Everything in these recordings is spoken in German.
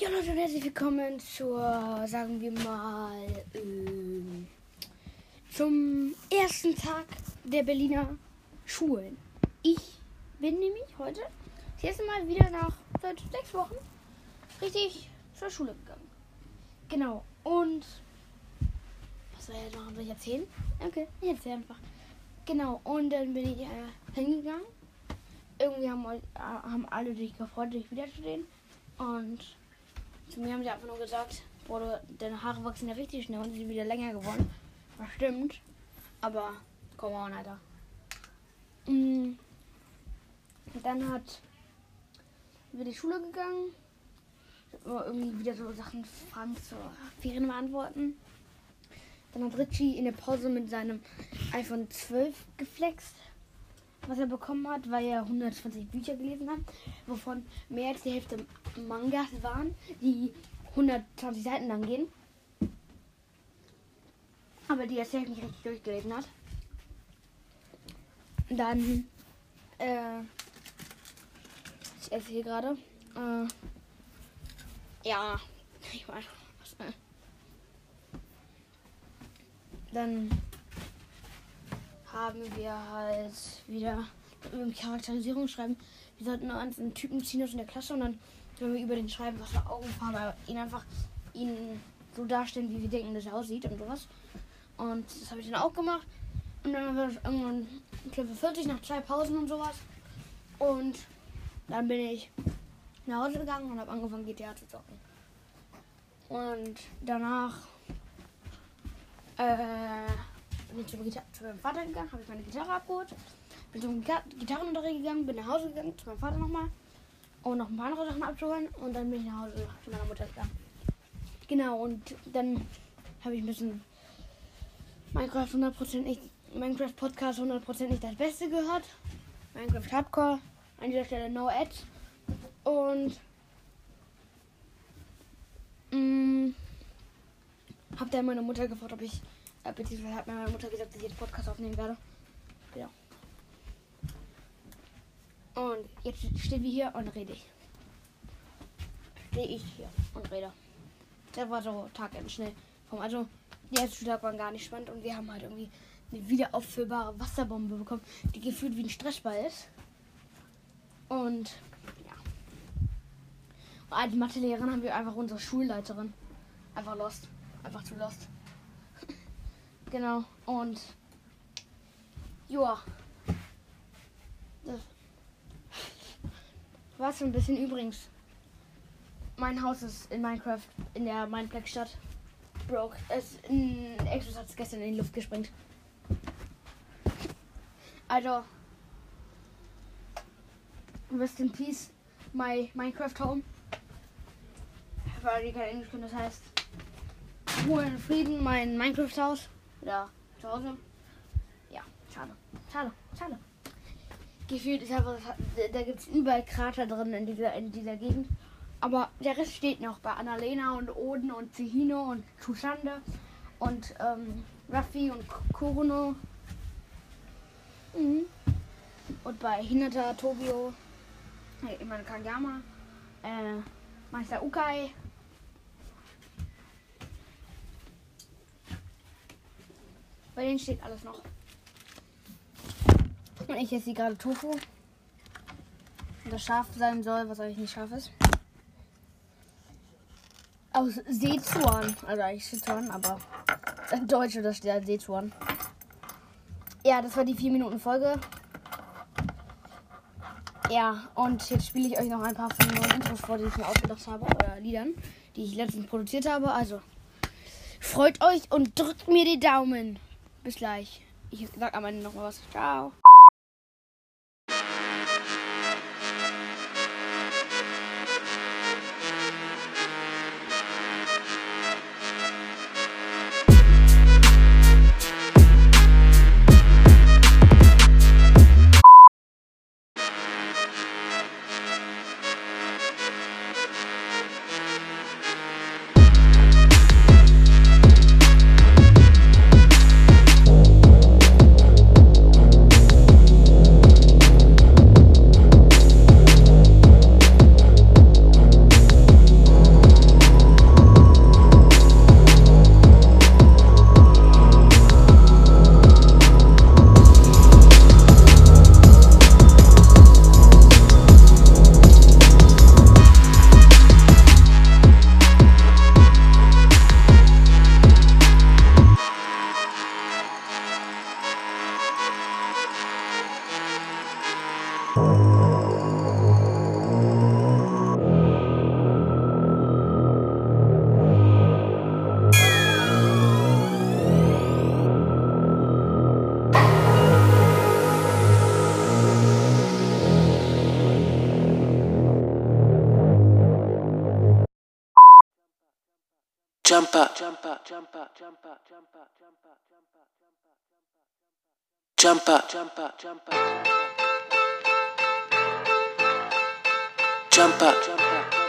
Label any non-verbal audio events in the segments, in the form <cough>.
Ja Leute und herzlich willkommen zur, sagen wir mal, ähm, zum ersten Tag der Berliner Schulen. Ich bin nämlich heute das erste Mal wieder nach seit sechs Wochen richtig zur Schule gegangen. Genau. Und was soll ich jetzt machen? Soll ich erzählen? Okay, ich erzähle einfach. Genau. Und dann bin ich äh, hingegangen. Irgendwie haben, äh, haben alle sich gefreut, dich wiederzusehen. Und zu mir haben sie einfach nur gesagt, boah, deine Haare wachsen ja richtig schnell und sind wieder länger geworden. Das stimmt. Aber komm on, Alter. Mm. Und Dann hat über die Schule gegangen. Irgendwie wieder so Sachen Fragen zur Ferien beantworten. Dann hat Richie in der Pause mit seinem iPhone 12 geflext, was er bekommen hat, weil er 120 Bücher gelesen hat, wovon mehr als die Hälfte Mangas waren, die 120 Seiten lang gehen. Aber die er selbst nicht richtig durchgelesen hat. Dann, äh, ich esse hier gerade. Äh, ja, <laughs> ich weiß äh. Dann haben wir halt wieder über Charakterisierung schreiben. Wir sollten uns einen Typen ziehen aus der Klasse und dann wenn wir über den schreiben, was für Augenfarbe, aber ihn einfach ihn so darstellen, wie wir denken, dass er aussieht und sowas. Und das habe ich dann auch gemacht. Und dann war es irgendwann Klasse 40 nach zwei Pausen und sowas. Und dann bin ich nach Hause gegangen und habe angefangen GTA zu zocken. Und danach äh, bin ich Gitar zu meinem Vater gegangen, habe ich meine Gitarre abgeholt, bin zum Gitar Gitarrenunterricht gegangen, bin nach Hause gegangen zu meinem Vater nochmal, um noch ein paar andere Sachen abzuholen und dann bin ich nach Hause zu meiner Mutter gegangen. Genau, und dann habe ich ein bisschen Minecraft 100% nicht, Minecraft Podcast 100% nicht das Beste gehört. Minecraft Hardcore, an dieser Stelle No Ads. Und mh, hab dann meine Mutter gefragt, ob ich, äh, beziehungsweise hat mir meine Mutter gesagt, dass ich jetzt Podcast aufnehmen werde. Genau. Und jetzt stehen wir hier und rede ich. Stehe ich hier und rede. Das war so Tag ganz schnell. Vom, also, die ersten Tag waren gar nicht spannend und wir haben halt irgendwie eine wiederauffüllbare Wasserbombe bekommen, die gefühlt wie ein Stressball ist. Und ja. Und als Mathelehrerin haben wir einfach unsere Schulleiterin. Einfach lost. Einfach zu lost. Genau. Und joa. Das war so ein bisschen übrigens. Mein Haus ist in Minecraft in der Mineplex-Stadt. Broke. Es, ein Exos hat es gestern in die Luft gesprengt. Also. Rest in Peace, my Minecraft Home. Alle, die kein Englisch können, das heißt. Ruhe in Frieden, mein Minecraft-Haus. Ja, zu Hause. Ja, schade. Schade, schade. Gefühlt ist einfach, da gibt es überall Krater drin in dieser, in dieser Gegend. Aber der Rest steht noch bei Annalena und Oden und Zihino und Tushande und ähm, Ruffy und Kuruno. Mhm. Und bei Hinata, Tobio, ich meine Kagama, äh, Meister Ukai. Bei denen steht alles noch. Und ich esse gerade Tofu. Das scharf sein soll, was eigentlich nicht scharf ist. Aus Seezuan. Also eigentlich Sichuan, aber im Deutsch das steht als Seezuan. Ja, das war die 4 Minuten Folge. Ja, und jetzt spiele ich euch noch ein paar von den neuen Intros vor, die ich mir ausgedacht habe, oder Liedern, die ich letztens produziert habe. Also, freut euch und drückt mir die Daumen. Bis gleich. Ich sag am Ende noch mal was. Ciao. Jumper, jumper, jumper, jumper, jumper, jumper, jumper, jumper, jumper, jumper, jumper, jumper.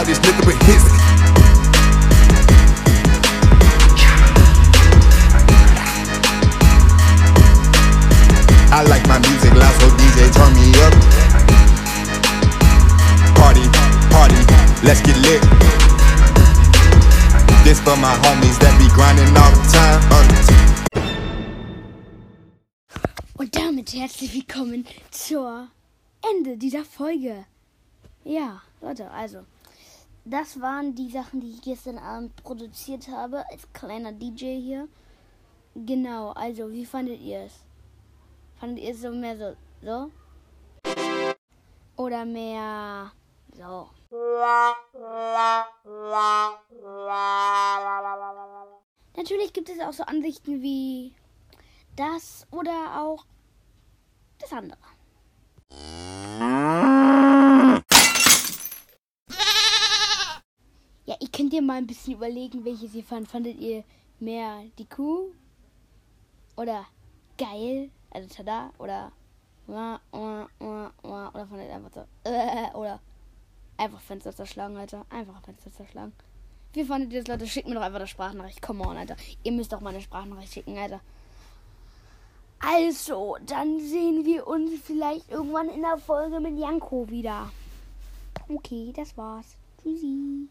Loud, this nigga with hits. I like my music loud, so DJ turn me up. Party, party, let's get lit. This for my homies that be grinding all the time. Uh, Und damit herzlich willkommen zur Ende dieser Folge. Ja, Leute, also, das waren die Sachen, die ich gestern Abend produziert habe, als kleiner DJ hier. Genau, also, wie fandet ihr es? Fandet ihr es so mehr so, so? Oder mehr so? Natürlich gibt es auch so Ansichten wie das oder auch das andere. Ja, ihr könnt ihr mal ein bisschen überlegen, welches ihr fand. Fandet ihr mehr die Kuh? Oder geil? Also tada? Oder oder fandet ihr einfach so äh, oder einfach Fenster zerschlagen, Alter. Einfach Fenster zerschlagen. Wie fandet ihr das, Leute? Schickt mir doch einfach eine Sprachnachricht. Come on, Alter. Ihr müsst doch mal eine Sprachnachricht schicken, Alter. Also, dann sehen wir uns vielleicht irgendwann in der Folge mit Janko wieder. Okay, das war's. Tschüssi.